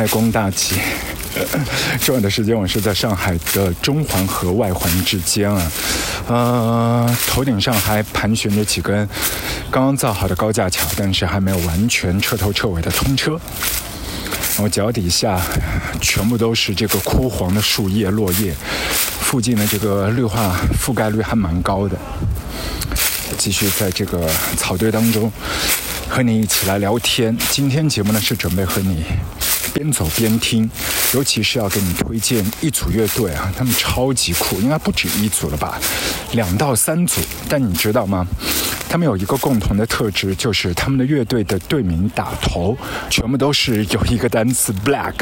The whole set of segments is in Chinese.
开工大吉。重要的时间我是在上海的中环和外环之间啊，呃，头顶上还盘旋着几根刚刚造好的高架桥，但是还没有完全彻头彻尾的通车。我脚底下全部都是这个枯黄的树叶落叶，附近的这个绿化覆盖率还蛮高的。继续在这个草堆当中和你一起来聊天。今天节目呢是准备和你边走边听，尤其是要给你推荐一组乐队啊，他们超级酷，应该不止一组了吧，两到三组。但你知道吗？他们有一个共同的特质，就是他们的乐队的队名打头全部都是有一个单词 black，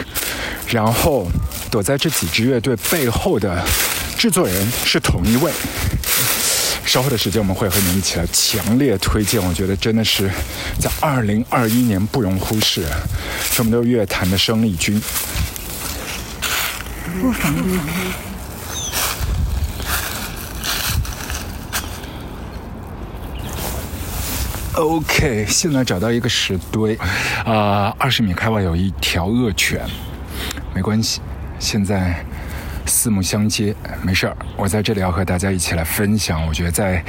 然后躲在这几支乐队背后的制作人是同一位。稍后的时间我们会和你一起来强烈推荐，我觉得真的是在二零二一年不容忽视，这么多乐坛的生力军。不妨碍。OK，现在找到一个石堆，啊，二十米开外有一条恶犬，没关系，现在。四目相接，没事儿。我在这里要和大家一起来分享。我觉得在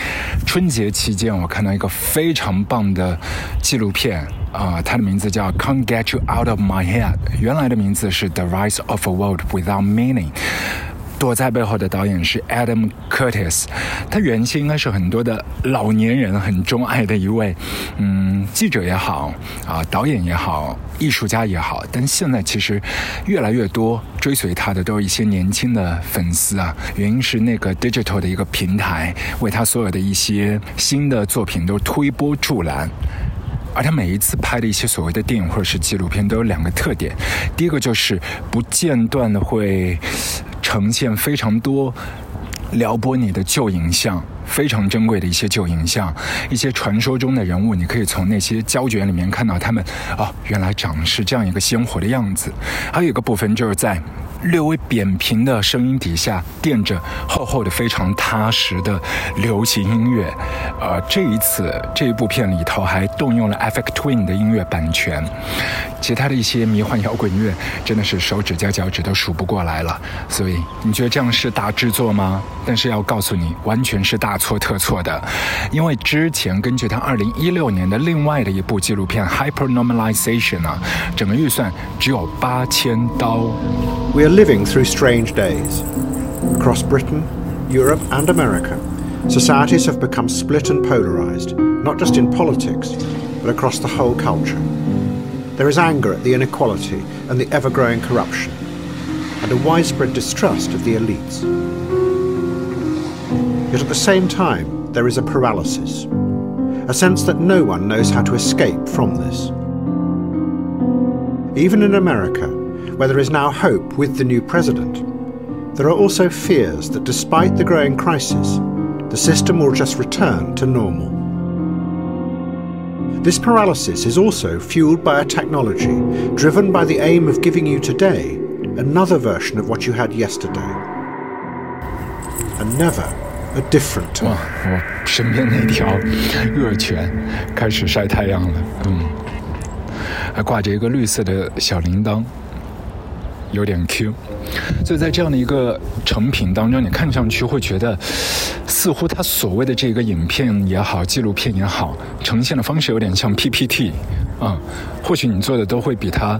春节期间，我看到一个非常棒的纪录片啊，它的名字叫《Can't Get You Out of My Head》，原来的名字是《The Rise of a World Without Meaning》。躲在背后的导演是 Adam Curtis，他原先应该是很多的老年人很钟爱的一位，嗯，记者也好啊，导演也好，艺术家也好，但现在其实越来越多追随他的都是一些年轻的粉丝啊。原因是那个 digital 的一个平台为他所有的一些新的作品都推波助澜，而他每一次拍的一些所谓的电影或者是纪录片都有两个特点，第一个就是不间断的会。呈现非常多撩拨你的旧影像，非常珍贵的一些旧影像，一些传说中的人物，你可以从那些胶卷里面看到他们，哦，原来长是这样一个鲜活的样子。还有一个部分就是在。略微扁平的声音底下垫着厚厚的、非常踏实的流行音乐，呃，这一次这一部片里头还动用了 Effect Twin 的音乐版权，其他的一些迷幻摇滚乐真的是手指加脚趾都数不过来了。所以你觉得这样是大制作吗？但是要告诉你，完全是大错特错的，因为之前根据他2016年的另外的一部纪录片 Hyper Normalization 啊，整个预算只有八千刀。We are living through strange days. Across Britain, Europe, and America, societies have become split and polarised, not just in politics, but across the whole culture. There is anger at the inequality and the ever growing corruption, and a widespread distrust of the elites. Yet at the same time, there is a paralysis, a sense that no one knows how to escape from this. Even in America, where there is now hope with the new president, there are also fears that despite the growing crisis, the system will just return to normal. This paralysis is also fueled by a technology driven by the aim of giving you today another version of what you had yesterday. And never a different time. 哇，我身边那条恶犬开始晒太阳了，嗯，还挂着一个绿色的小铃铛。 有点 Q，所以在这样的一个成品当中，你看上去会觉得，似乎他所谓的这个影片也好，纪录片也好，呈现的方式有点像 PPT，啊，或许你做的都会比他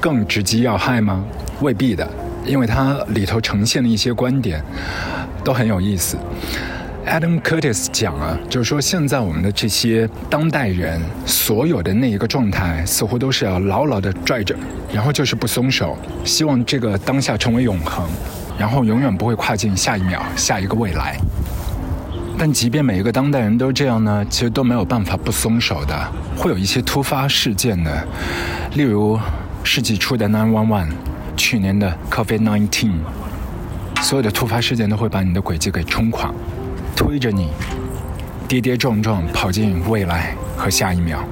更直击要害吗？未必的，因为它里头呈现的一些观点都很有意思。Adam Curtis 讲啊，就是说现在我们的这些当代人，所有的那一个状态，似乎都是要牢牢的拽着，然后就是不松手，希望这个当下成为永恒，然后永远不会跨进下一秒、下一个未来。但即便每一个当代人都这样呢，其实都没有办法不松手的，会有一些突发事件的，例如世纪初的 Nine One One，去年的 COVID-19，所有的突发事件都会把你的轨迹给冲垮。推着你跌跌撞撞跑进未来和下一秒，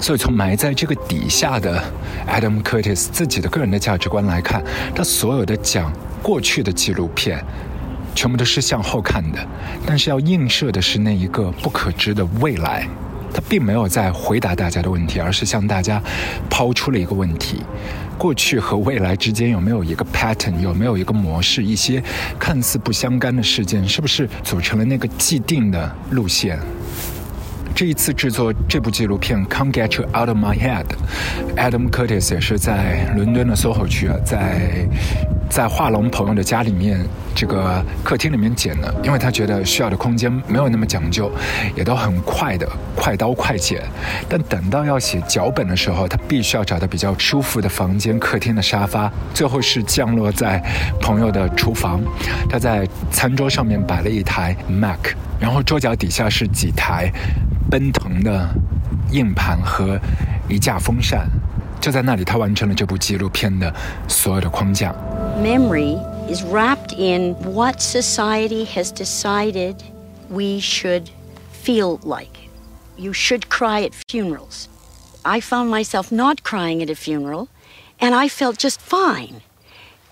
所以从埋在这个底下的 Adam Curtis 自己的个人的价值观来看，他所有的讲过去的纪录片，全部都是向后看的，但是要映射的是那一个不可知的未来。他并没有在回答大家的问题，而是向大家抛出了一个问题：过去和未来之间有没有一个 pattern，有没有一个模式？一些看似不相干的事件，是不是组成了那个既定的路线？这一次制作这部纪录片《Can't Get You Out of My Head》，Adam Curtis 也是在伦敦的 SOHO 区啊，在在画廊朋友的家里面这个客厅里面剪的，因为他觉得需要的空间没有那么讲究，也都很快的快刀快剪。但等到要写脚本的时候，他必须要找到比较舒服的房间，客厅的沙发，最后是降落在朋友的厨房。他在餐桌上面摆了一台 Mac，然后桌脚底下是几台。奔腾的硬盘和一架风扇，就在那里，他完成了这部纪录片的所有的框架。Memory is wrapped in what society has decided we should feel like. You should cry at funerals. I found myself not crying at a funeral, and I felt just fine.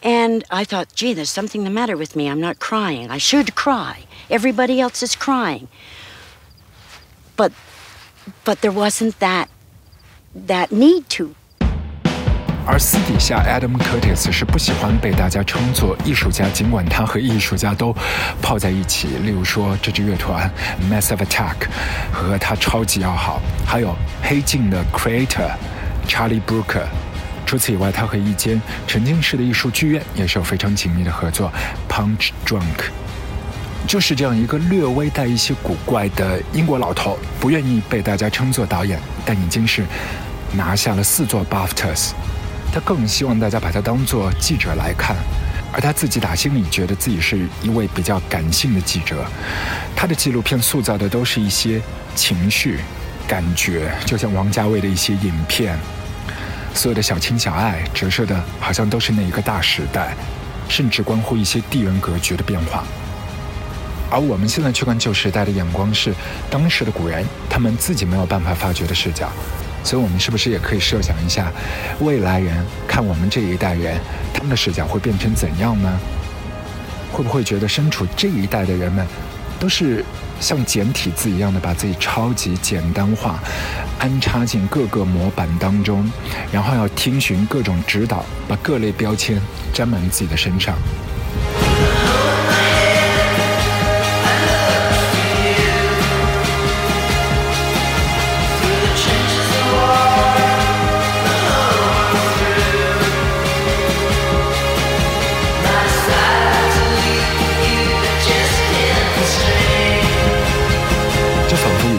And I thought, gee, there's something the matter with me. I'm not crying. I should cry. Everybody else is crying. But but there wasn't that that need to. 而私底下，Adam Curtis 是不喜欢被大家称作艺术家，尽管他和艺术家都泡在一起。例如说，这支乐团 Massive Attack 和他超级要好，还有黑镜的 Creator Charlie Brooker。除此以外，他和一间沉浸式的艺术剧院也是有非常紧密的合作，Punch Drunk。就是这样一个略微带一些古怪的英国老头，不愿意被大家称作导演，但已经是拿下了四座 BAFTAs。他更希望大家把他当做记者来看，而他自己打心里觉得自己是一位比较感性的记者。他的纪录片塑造的都是一些情绪、感觉，就像王家卫的一些影片，所有的小情小爱折射的好像都是那一个大时代，甚至关乎一些地缘格局的变化。而我们现在去看旧时代的眼光是当时的古人，他们自己没有办法发掘的视角，所以我们是不是也可以设想一下，未来人看我们这一代人，他们的视角会变成怎样呢？会不会觉得身处这一代的人们，都是像简体字一样的把自己超级简单化，安插进各个模板当中，然后要听循各种指导，把各类标签沾满自己的身上？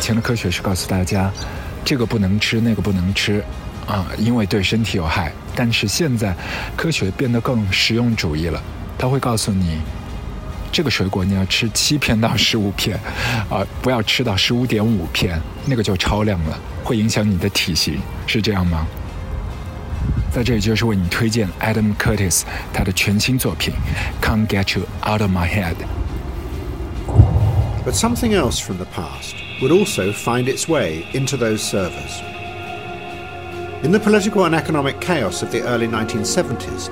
以前的科学是告诉大家，这个不能吃，那个不能吃，啊，因为对身体有害。但是现在，科学变得更实用主义了，他会告诉你，这个水果你要吃七片到十五片，啊，不要吃到十五点五片，那个就超量了，会影响你的体型，是这样吗？在这里就是为你推荐 Adam Curtis 他的全新作品《Can't Get You Out of My Head》。But something else from the past would also find its way into those servers. In the political and economic chaos of the early 1970s,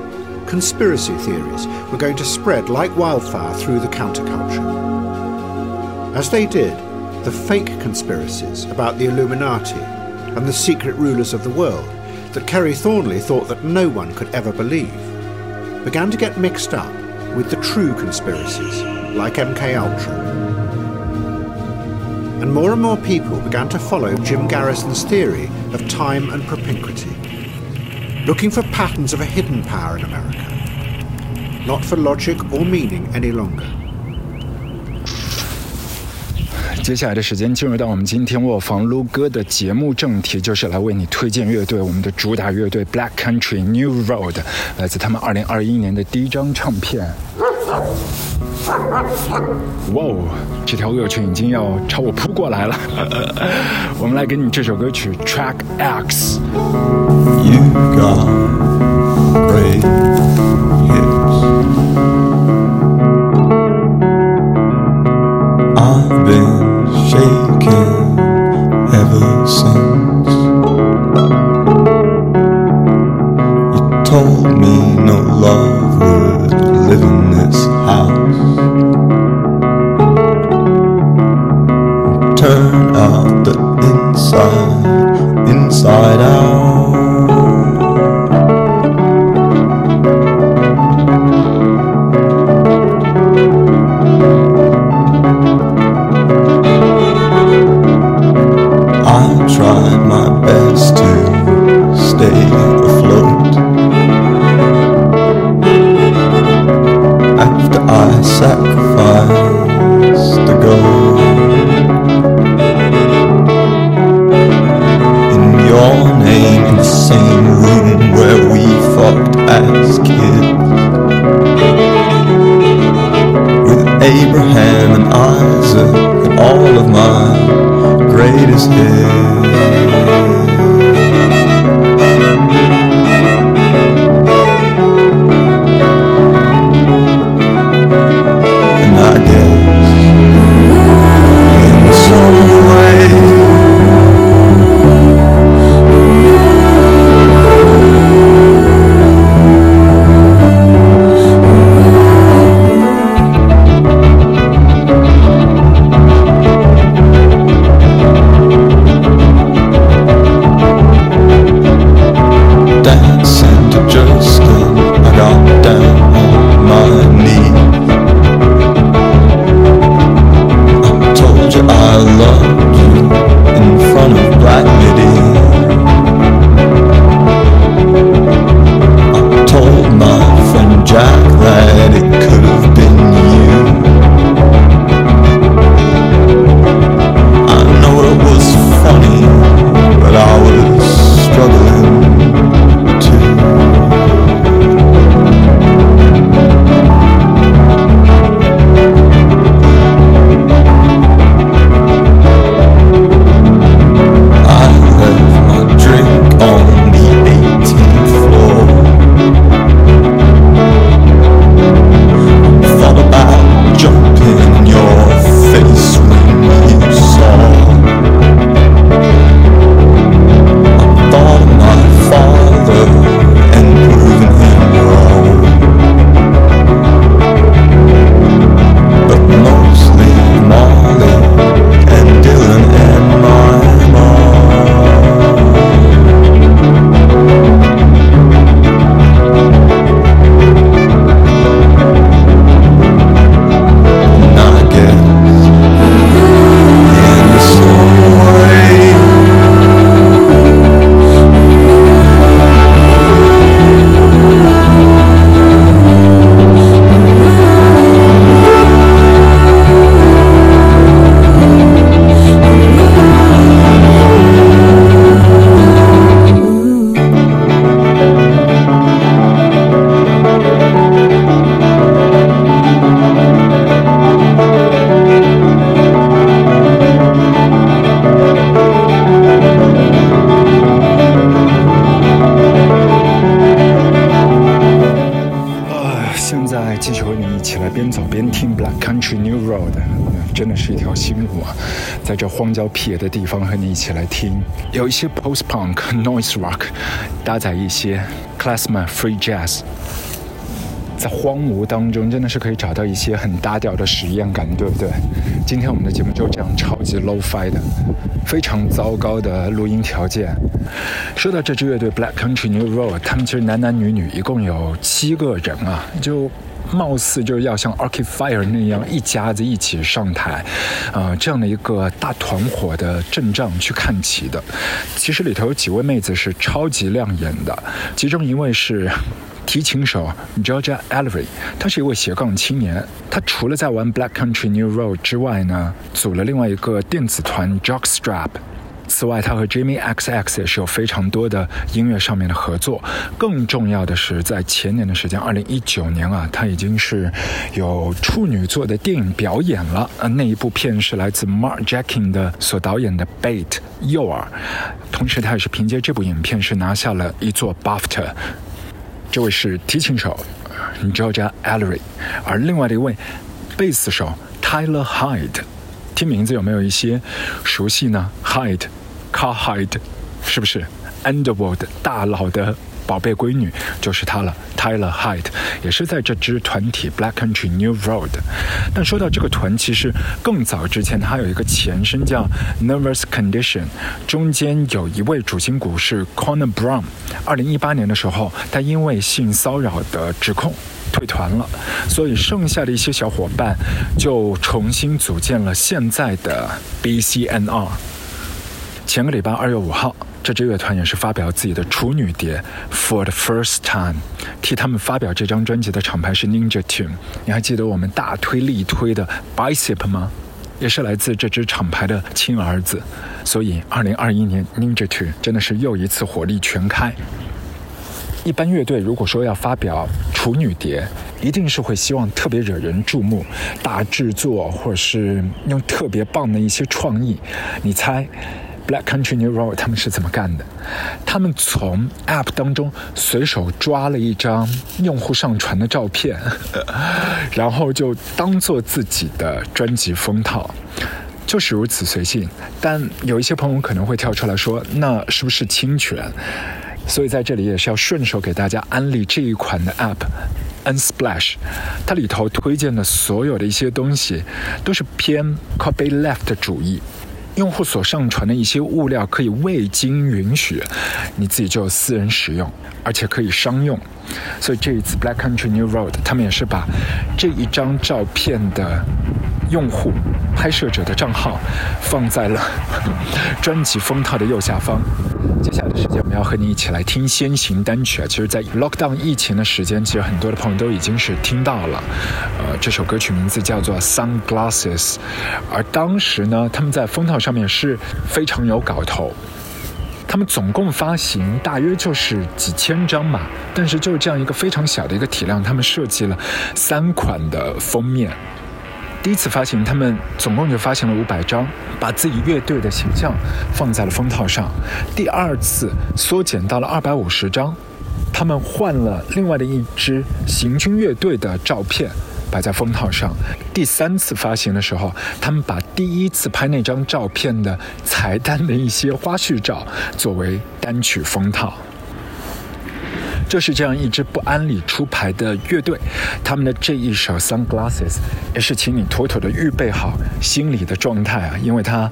conspiracy theories were going to spread like wildfire through the counterculture. As they did, the fake conspiracies about the Illuminati and the secret rulers of the world that Kerry Thornley thought that no one could ever believe began to get mixed up with the true conspiracies like MK Ultra and more and more people began to follow Jim Garrison's theory of time and propinquity, looking for patterns of a hidden power in America, not for logic or meaning any longer. 接下来的时间进入到我们今天卧房撸歌的节目正题，就是来为你推荐乐队，我们的主打乐队 Black Country New Road，来自他们二零二一年的第一张唱片。 哇哦，这条恶犬已经要朝我扑过来了。我们来给你这首歌曲 Track X。You got brave 一起来听，有一些 Post Punk、Noise Rock，搭载一些 Klezmer Free Jazz，在荒芜当中真的是可以找到一些很搭调的实验感，对不对？今天我们的节目就这样超级 low-fi 的，非常糟糕的录音条件。说到这支乐队 Black Country New Road，他们其实男男女女一共有七个人啊，就。貌似就是要像 Arcade Fire 那样一家子一起上台，呃，这样的一个大团伙的阵仗去看齐的。其实里头有几位妹子是超级亮眼的，其中一位是 提琴手 Georgia Ellery，他是一位斜杠青年。他除了在玩 Black Country New Road 之外呢，组了另外一个电子团 Jockstrap。此外，他和 Jimmy XX 也是有非常多的音乐上面的合作。更重要的是，在前年的时间，二零一九年啊，他已经是有处女座的电影表演了。呃，那一部片是来自 Mark Jackin 的所导演的《Bait》诱饵。同时，他也是凭借这部影片是拿下了一座 BAFTA。这位是提琴手 Georgia Ellery，而另外的一位贝斯手 Tyler Hyde。听名字有没有一些熟悉呢？Hyde Hyde，是不是 Underworld 大佬的宝贝闺女就是她了，Tyler Hyde，也是在这支团体 Black Country New Road。但说到这个团，其实更早之前它有一个前身叫 Nervous Condition，中间有一位主心骨是 Connor Brown。二零一八年的时候，他因为性骚扰的指控。退团了，所以剩下的一些小伙伴就重新组建了现在的 BCNR。前个礼拜二月五号，这支乐团也是发表自己的处女碟《For the First Time》，替他们发表这张专辑的厂牌是 Ninja Tune。你还记得我们大推力推的 Bicep 吗？也是来自这支厂牌的亲儿子。所以，二零二一年 Ninja Tune 真的是又一次火力全开。一般乐队如果说要发表处女碟，一定是会希望特别惹人注目、大制作，或者是用特别棒的一些创意。你猜，Black Country New Road 他们是怎么干的？他们从 App 当中随手抓了一张用户上传的照片，然后就当做自己的专辑封套，就是如此随性。但有一些朋友可能会跳出来说，那是不是侵权？所以在这里也是要顺手给大家安利这一款的 App，Unsplash，它里头推荐的所有的一些东西都是偏 copyleft 主义，用户所上传的一些物料可以未经允许，你自己就私人使用，而且可以商用。所以这一次 Black Country New Road，他们也是把这一张照片的用户拍摄者的账号放在了 专辑封套的右下方。接下来的时间，我们要和你一起来听先行单曲啊。其实，在 Lockdown 疫情的时间，其实很多的朋友都已经是听到了。呃，这首歌曲名字叫做 Sunglasses，而当时呢，他们在封套上面是非常有搞头。他们总共发行大约就是几千张嘛，但是就是这样一个非常小的一个体量，他们设计了三款的封面。第一次发行，他们总共就发行了五百张，把自己乐队的形象放在了封套上。第二次缩减到了二百五十张，他们换了另外的一支行军乐队的照片摆在封套上。第三次发行的时候，他们把第一次拍那张照片的彩蛋的一些花絮照作为单曲封套。就是这样一支不安理出牌的乐队，他们的这一首《Sunglasses》也是请你妥妥的预备好心理的状态啊，因为它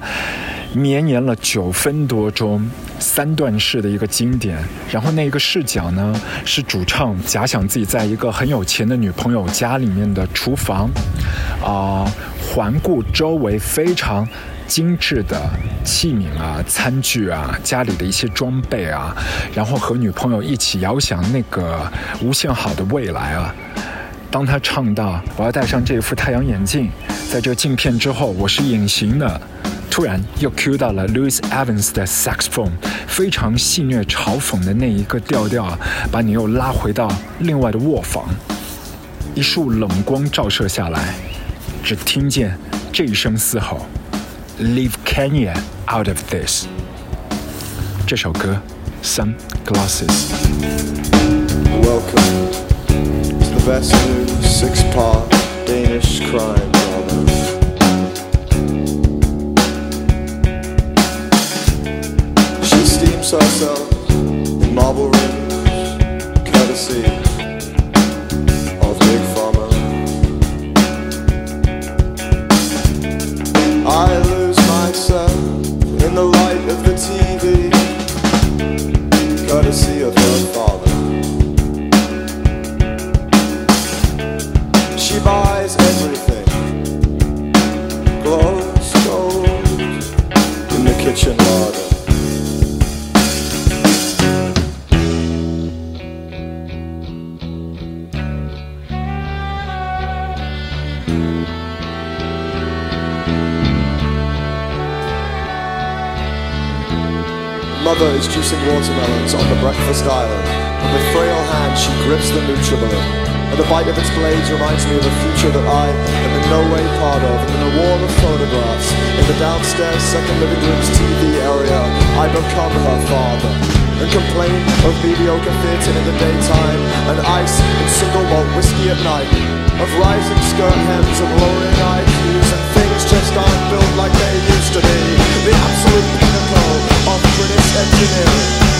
绵延了九分多钟，三段式的一个经典。然后那一个视角呢，是主唱假想自己在一个很有钱的女朋友家里面的厨房，啊，环顾周围非常。精致的器皿啊、餐具啊、家里的一些装备啊，然后和女朋友一起遥想那个无限好的未来啊。当他唱到“我要戴上这副太阳眼镜，在这镜片之后我是隐形的”，突然又 cue 到了 Louis Evans 的 saxophone，非常戏谑嘲讽的那一个调调啊，把你又拉回到另外的卧房。一束冷光照射下来，只听见这一声嘶吼。Leave Kenya out of this。这首歌，Sunglasses。 Welcome to the best new six-part Danish crime drama. She steams herself in marble rooms, courtesy TV, courtesy of her father. She buys everything. Glows gold in the kitchen larder. Mother is juicing watermelons on the breakfast island. And With frail hands, she grips the Nutribullet. And the bite of its blades reminds me of a future that I am in no way part of. And in a wall of photographs, in the downstairs second living room's TV area, I become her father. And complain of mediocre theatre in the daytime, and ice and single malt whiskey at night. Of rising skirt hems and lowering things just aren't built like they used to be. The absolute pinnacle of British engineering.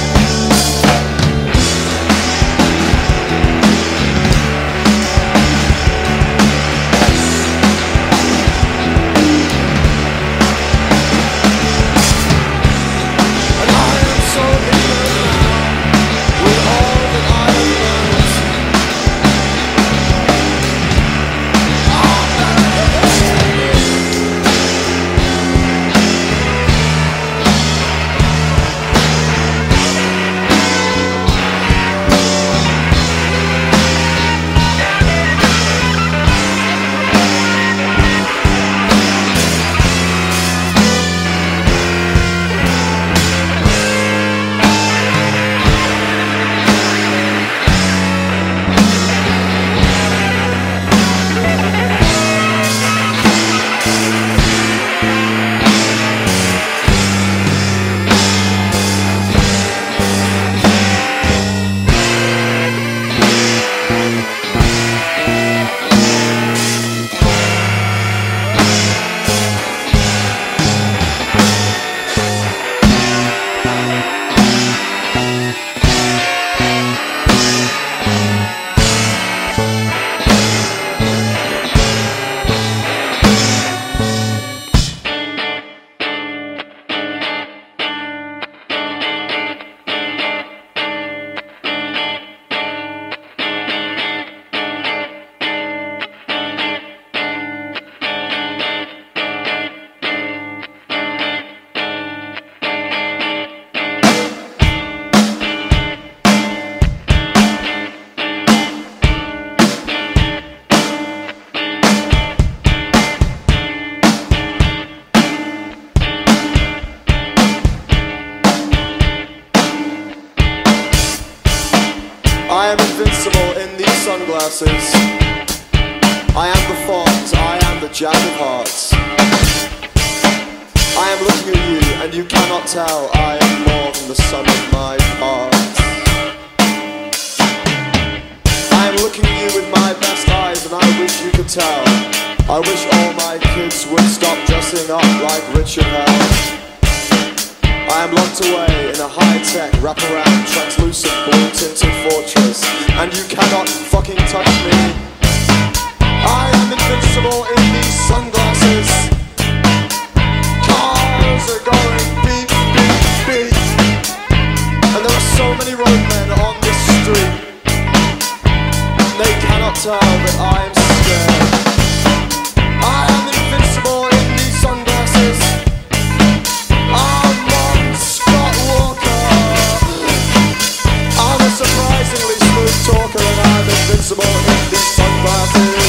Invincible in these sunglasses. I am the fox, I am the jack of hearts. I am looking at you, and you cannot tell I am more than the sum of my parts. I am looking at you with my best eyes, and I wish you could tell. I wish all my kids would stop dressing up like Richard Hell. I am locked away in a high-tech, wraparound, translucent, blue-tinted fortress, and you cannot fucking touch me. I am invincible in these sunglasses. Cars are going beep, beep, beep, and there are so many roadmen on this street. They cannot tell that I am sensible if the sun rises.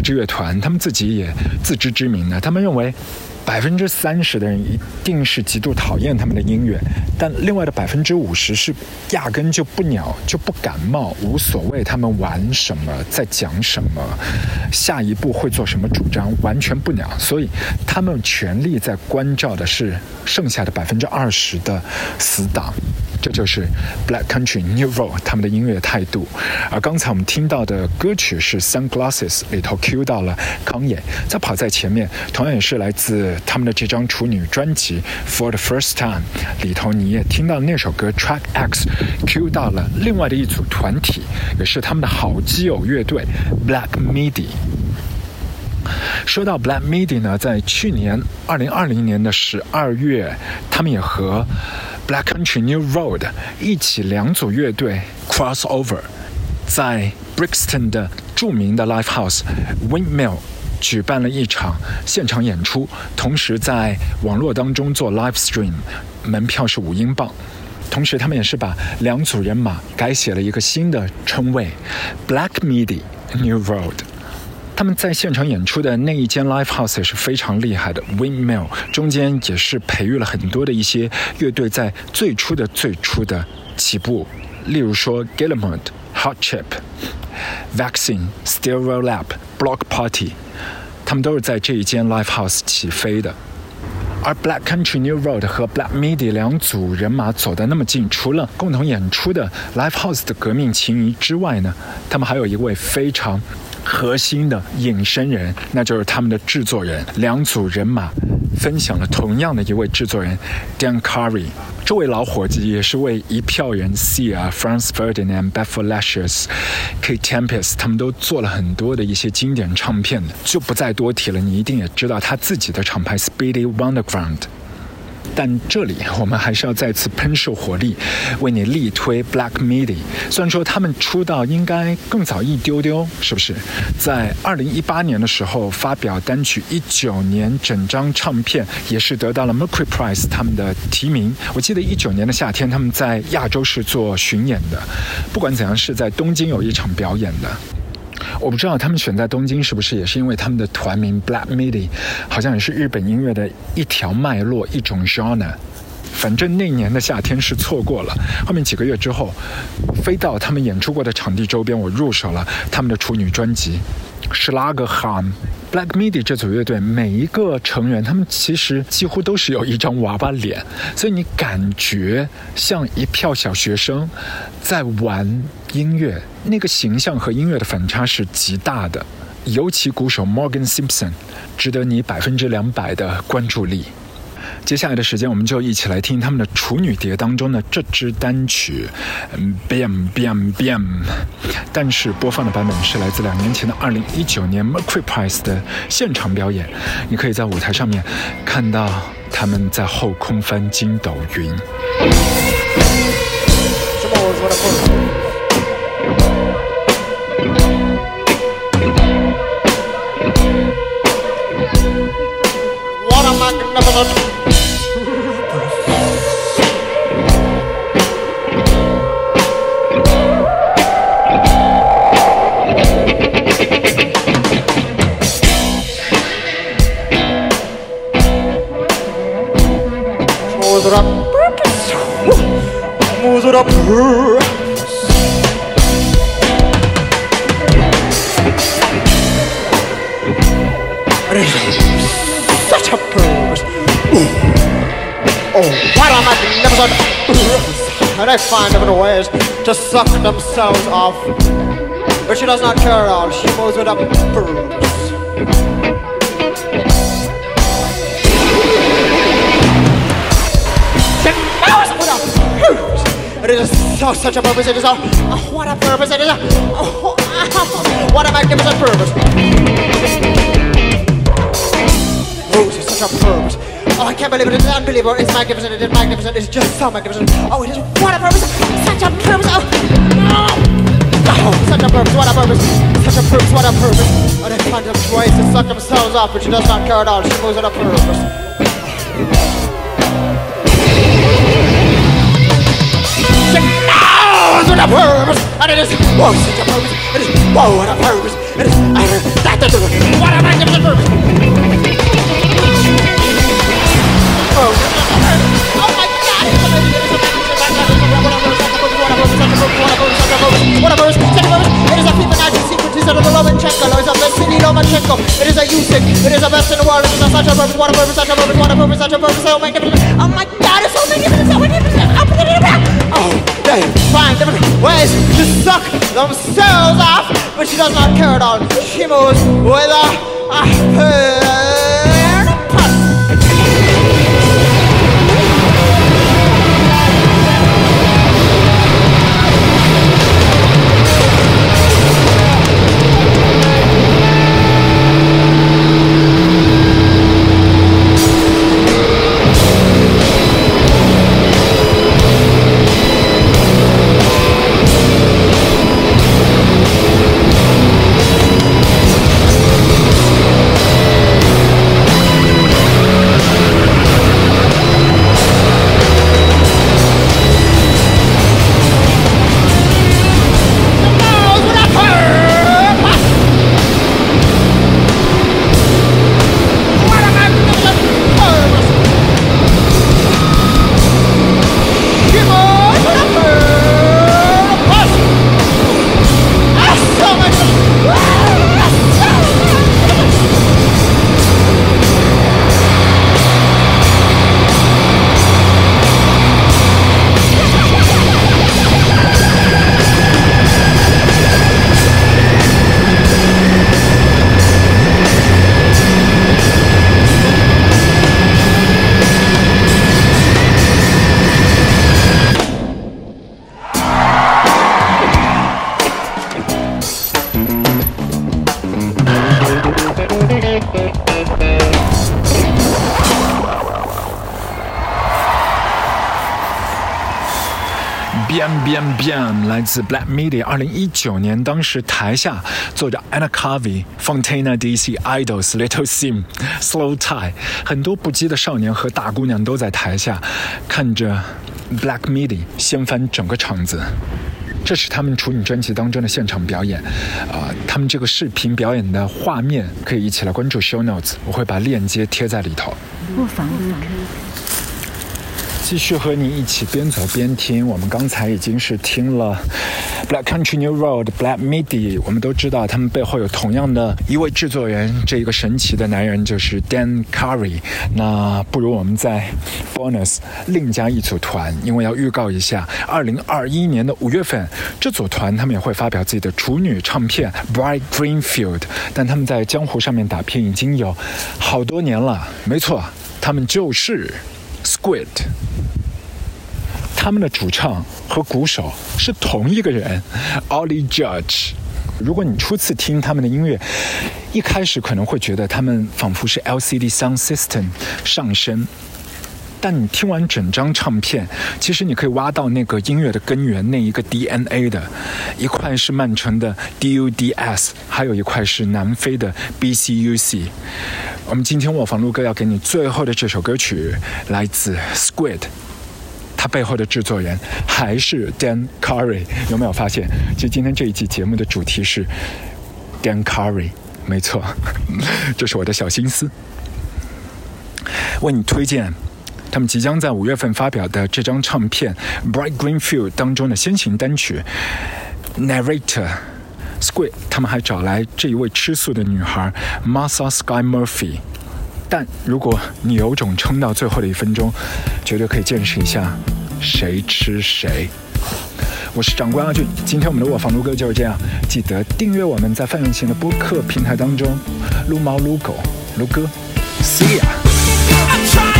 这乐团，他们自己也自知之明的，他们认为。百分之三十的人一定是极度讨厌他们的音乐，但另外的百分之五十是压根就不鸟，就不感冒，无所谓他们玩什么，在讲什么，下一步会做什么主张，完全不鸟。所以他们全力在关照的是剩下的百分之二十的死党。这就是 Black Country New Road 他们的音乐态度。而刚才我们听到的歌曲是 Sunglasses 里头 cue 到了康也，在跑在前面，同样也是来自他们的这张处女专辑 For the First Time 里头，你也听到那首歌 Track X cue 到了另外的一组团体，也是他们的好基友乐队 Black Midi。说到 Black Midi 呢，在去年二零二零年的十二月，他们也和 Black Country New Road 一起两组乐队 crossover，在 Brixton 的著名的 Live House Windmill 举办了一场现场演出，同时在网络当中做 live stream，门票是五英镑。同时，他们也是把两组人马改写了一个新的称谓，Black Midi New Road。他们在现场演出的那一间 live house 也是非常厉害的，Windmill 中间也是培育了很多的一些乐队，在最初的最初的起步，例如说 Gillamond、Hot Chip、Vaccine、Stereo Lab、Block Party，他们都是在这一间 live house 起飞的。而 Black Country New Road 和 Black Midi 两组人马走得那么近，除了共同演出的 Live House 的革命情谊之外呢，他们还有一位非常核心的隐身人，那就是他们的制作人。两组人马分享了同样的一位制作人 Dan Curry。这位老伙计也是为一票人 C 啊，Franz Ferdinand、b e f f e r Lashes、Kate Tempest 他们都做了很多的一些经典唱片的，就不再多提了。你一定也知道他自己的厂牌 Speedy Wonderground。但这里我们还是要再次喷射火力，为你力推 Black Midi。虽然说他们出道应该更早一丢丢，是不是？在二零一八年的时候发表单曲，一九年整张唱片也是得到了 Mercury Prize 他们的提名。我记得一九年的夏天他们在亚洲是做巡演的，不管怎样是在东京有一场表演的。我不知道他们选在东京是不是也是因为他们的团名 Black Midi，好像也是日本音乐的一条脉络一种 genre。反正那年的夏天是错过了，后面几个月之后，飞到他们演出过的场地周边，我入手了他们的处女专辑。是拉个哈，Black Midi 这组乐队每一个成员，他们其实几乎都是有一张娃娃脸，所以你感觉像一票小学生在玩音乐，那个形象和音乐的反差是极大的。尤其鼓手 Morgan Simpson 值得你百分之两百的关注力。接下来的时间，我们就一起来听他们的处女碟当中的这支单曲，Bam Bam Bam。但是播放的版本是来自两年前的2019年 Mercury Prize 的现场表演。你可以在舞台上面看到他们在后空翻筋斗云。Move it It up. Such a purse. Oh, what am I never And they find different ways to suck themselves off. But she does not care at all. She moves with a purse. It is so oh, such a purpose. It is a oh, what a purpose. It is a oh, what a magnificent purpose. Rose is such a purpose. Oh, I can't believe it. It is unbelievable. It's magnificent. It is magnificent. It's just so magnificent. Oh, it is what a purpose. Such a purpose. Oh, oh such a purpose. What a purpose. Such a purpose. What a purpose. Oh, they find them ways to suck themselves off, but she does not care at all. She moves with a purpose. Knows what a purpose, and it is whoa, such a purpose. It is whoa, what a purpose. It is I heard that that what a magnificent purpose. Oh, oh my God! Is what a. What a. It is a sequence. It is a is a is a is a best in the world. It is a such a purpose. What a purpose. Such a purpose. What a purpose. Such a purpose. Oh my God! Oh my God! It's so magnificent. So magnificent. They find different ways to suck themselves off, but she does not care at all. She moves with a, a Bien Bien 来自 Black Midi，二零一九年，当时台下坐着 Anna Carvey、Fontana DC、Idols、Little Sim、Slow Tie，很多不羁的少年和大姑娘都在台下看着 Black Midi 掀翻整个场子。这是他们处女专辑当中的现场表演，啊、他们这个视频表演的画面可以一起来关注 Show Notes，我会把链接贴在里头。卧房录歌。继续和你一起边走边听。我们刚才已经是听了 Black Country New Road、Black Midi，我们都知道他们背后有同样的一位制作人，这一个神奇的男人就是 Dan Curry。那不如我们在 Bonus 另加一组团，因为要预告一下，二零二一年的五月份，这组团他们也会发表自己的处女唱片《Bright Greenfield》，但他们在江湖上面打拼已经有好多年了。没错，他们就是。Squid，他们的主唱和鼓手是同一个人，Ollie Judge。如果你初次听他们的音乐，一开始可能会觉得他们仿佛是 LCD Sound System 上升，但你听完整张唱片，其实你可以挖到那个音乐的根源，那一个 DNA 的，一块是曼城的 DUDS，还有一块是南非的 BCUC。我们今天卧房录歌要给你最后的这首歌曲，来自 Squid，他背后的制作人还是 Dan Curry。有没有发现？其实今天这一期节目的主题是 Dan Curry，没错，这是我的小心思。为你推荐他们即将在五月份发表的这张唱片《Bright Greenfield》当中的先行单曲《Narrator》。Squid 他们还找来这一位吃素的女孩 Martha Sky Murphy。但如果你有种撑到最后的一分钟，绝对可以见识一下谁吃谁。我是长官阿俊，今天我们的卧房撸哥就是这样，记得订阅我们在泛用型的播客平台当中撸猫撸狗撸歌，See ya。I try